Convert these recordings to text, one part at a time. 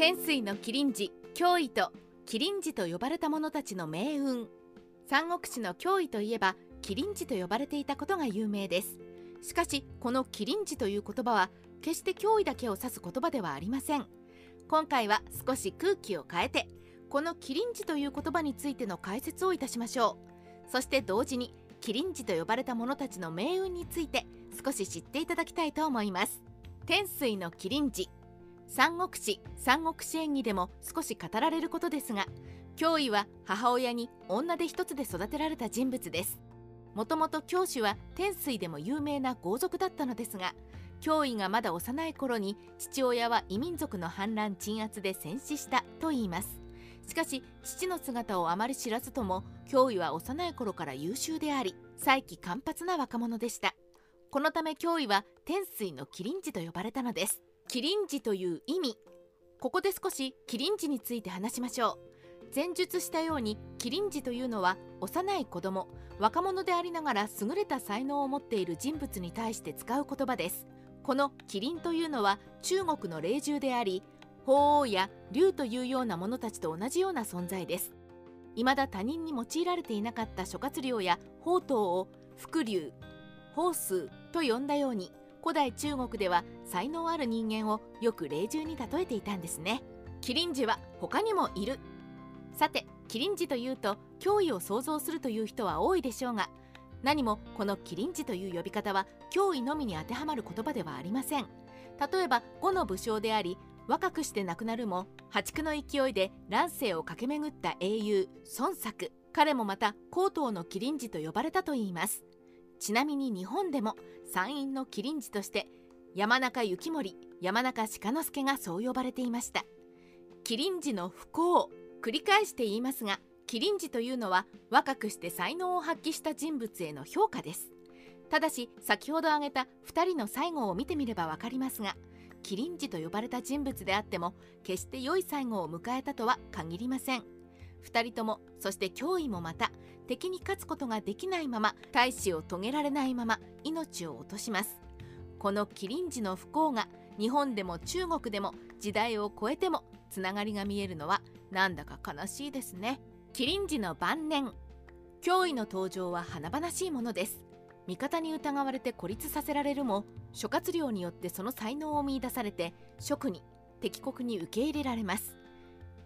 天水の麒麟児脅威と麒麟児と呼ばれた者たちの命運。三国志の脅威といえば麒麟児と呼ばれていたことが有名です。しかしこの麒麟児という言葉は決して脅威だけを指す言葉ではありません。今回は少し空気を変えてこの麒麟児という言葉についての解説をいたしましょう。そして同時に麒麟児と呼ばれた者たちの命運について少し知っていただきたいと思います。天水の麒麟児三国志三国志演義でも少し語られることですが脅威は母親に女手一つで育てられた人物です。もともと教師は天水でも有名な豪族だったのですが脅威がまだ幼い頃に父親は異民族の反乱鎮圧で戦死したといいます。しかし父の姿をあまり知らずとも脅威は幼い頃から優秀であり才気間髪な若者でした。このため脅威は天水の麒麟児と呼ばれたのです。麒麟児という意味。ここで少し麒麟児について話しましょう。前述したように麒麟児というのは幼い子供若者でありながら優れた才能を持っている人物に対して使う言葉です。この麒麟というのは中国の霊獣であり鳳凰や竜というような者たちと同じような存在です。未だ他人に用いられていなかった諸葛亮や宝刀を伏竜宝数と呼んだように古代中国では才能ある人間をよく霊獣に例えていたんですね。キリンジは他にもいる。さてキリンジというと脅威を想像するという人は多いでしょうが何もこのキリンジという呼び方は脅威のみに当てはまる言葉ではありません。例えば呉の武将であり若くして亡くなるも破竹の勢いで乱世を駆け巡った英雄孫作彼もまた高等のキリンジと呼ばれたといいます。ちなみに日本でも山陰の麒麟児として山中幸盛山中鹿之助がそう呼ばれていました。麒麟児の不幸繰り返して言いますが麒麟児というのは若くして才能を発揮した人物への評価です。ただし先ほど挙げた2人の最後を見てみれば分かりますが麒麟児と呼ばれた人物であっても決して良い最後を迎えたとは限りません。2人ともそして脅威もまた敵に勝つことができないまま大使を遂げられないまま命を落とします。この麒麟児の不幸が日本でも中国でも時代を超えてもつながりが見えるのはなんだか悲しいですね。麒麟児の晩年脅威の登場は華々しいものです。味方に疑われて孤立させられるも諸葛亮によってその才能を見いだされて職に敵国に受け入れられます。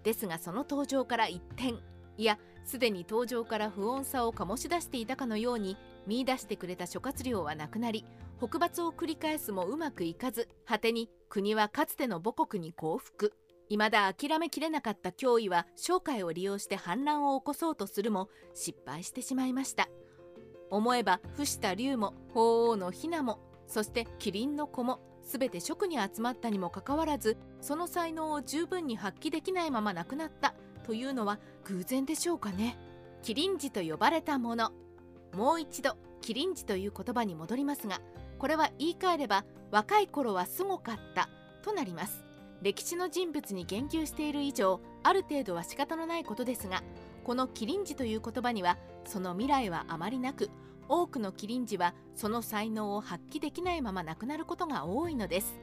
ですがその登場から一転いやすでに登場から不穏さを醸し出していたかのように見出してくれた諸葛亮はなくなり北伐を繰り返すもうまくいかず果てに国はかつての母国に降伏。未だ諦めきれなかった脅威は商会を利用して反乱を起こそうとするも失敗してしまいました。思えば伏した竜も鳳凰の雛もそして麒麟の子も全て職に集まったにもかかわらずその才能を十分に発揮できないまま亡くなった。というのは偶然でしょうかね。キリンジと呼ばれたもの。もう一度キリンジという言葉に戻りますがこれは言い換えれば若い頃はすごかったとなります。歴史の人物に言及している以上ある程度は仕方のないことですがこのキリンジという言葉にはその未来はあまりなく多くのキリンジはその才能を発揮できないまま亡くなることが多いのです。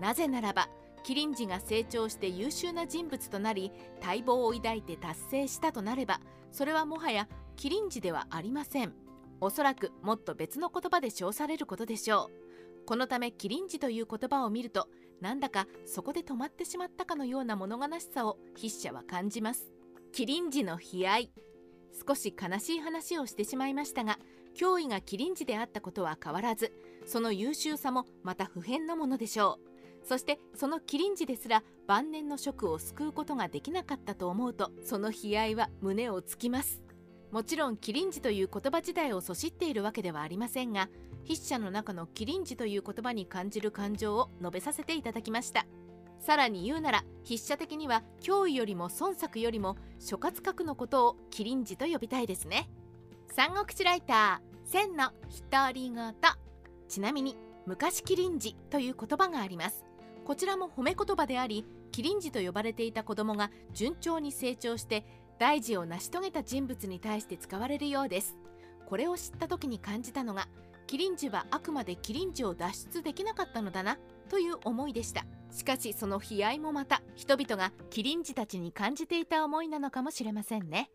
なぜならばキリンジが成長して優秀な人物となり待望を抱いて達成したとなればそれはもはやキリンジではありません。おそらくもっと別の言葉で称されることでしょう。このためキリンジという言葉を見るとなんだかそこで止まってしまったかのような物悲しさを筆者は感じます。キリンジの悲哀。少し悲しい話をしてしまいましたが脅威がキリンジであったことは変わらずその優秀さもまた不変なものでしょう。そしてそのキリンジですら晩年の職を救うことができなかったと思うとその悲哀は胸をつきます。もちろんキリンジという言葉自体をそしっているわけではありませんが筆者の中のキリンジという言葉に感じる感情を述べさせていただきました。さらに言うなら筆者的には脅威よりも孫作よりも諸葛閣のことをキリンジと呼びたいですね。三国志ライター千の独り言。ちなみに昔キリンジという言葉があります。こちらも褒め言葉でありキリンジと呼ばれていた子供が順調に成長して大事を成し遂げた人物に対して使われるようです。これを知った時に感じたのがキリンジはあくまでキリンジを脱出できなかったのだなという思いでした。しかしその悲哀もまた人々がキリンジたちに感じていた思いなのかもしれませんね。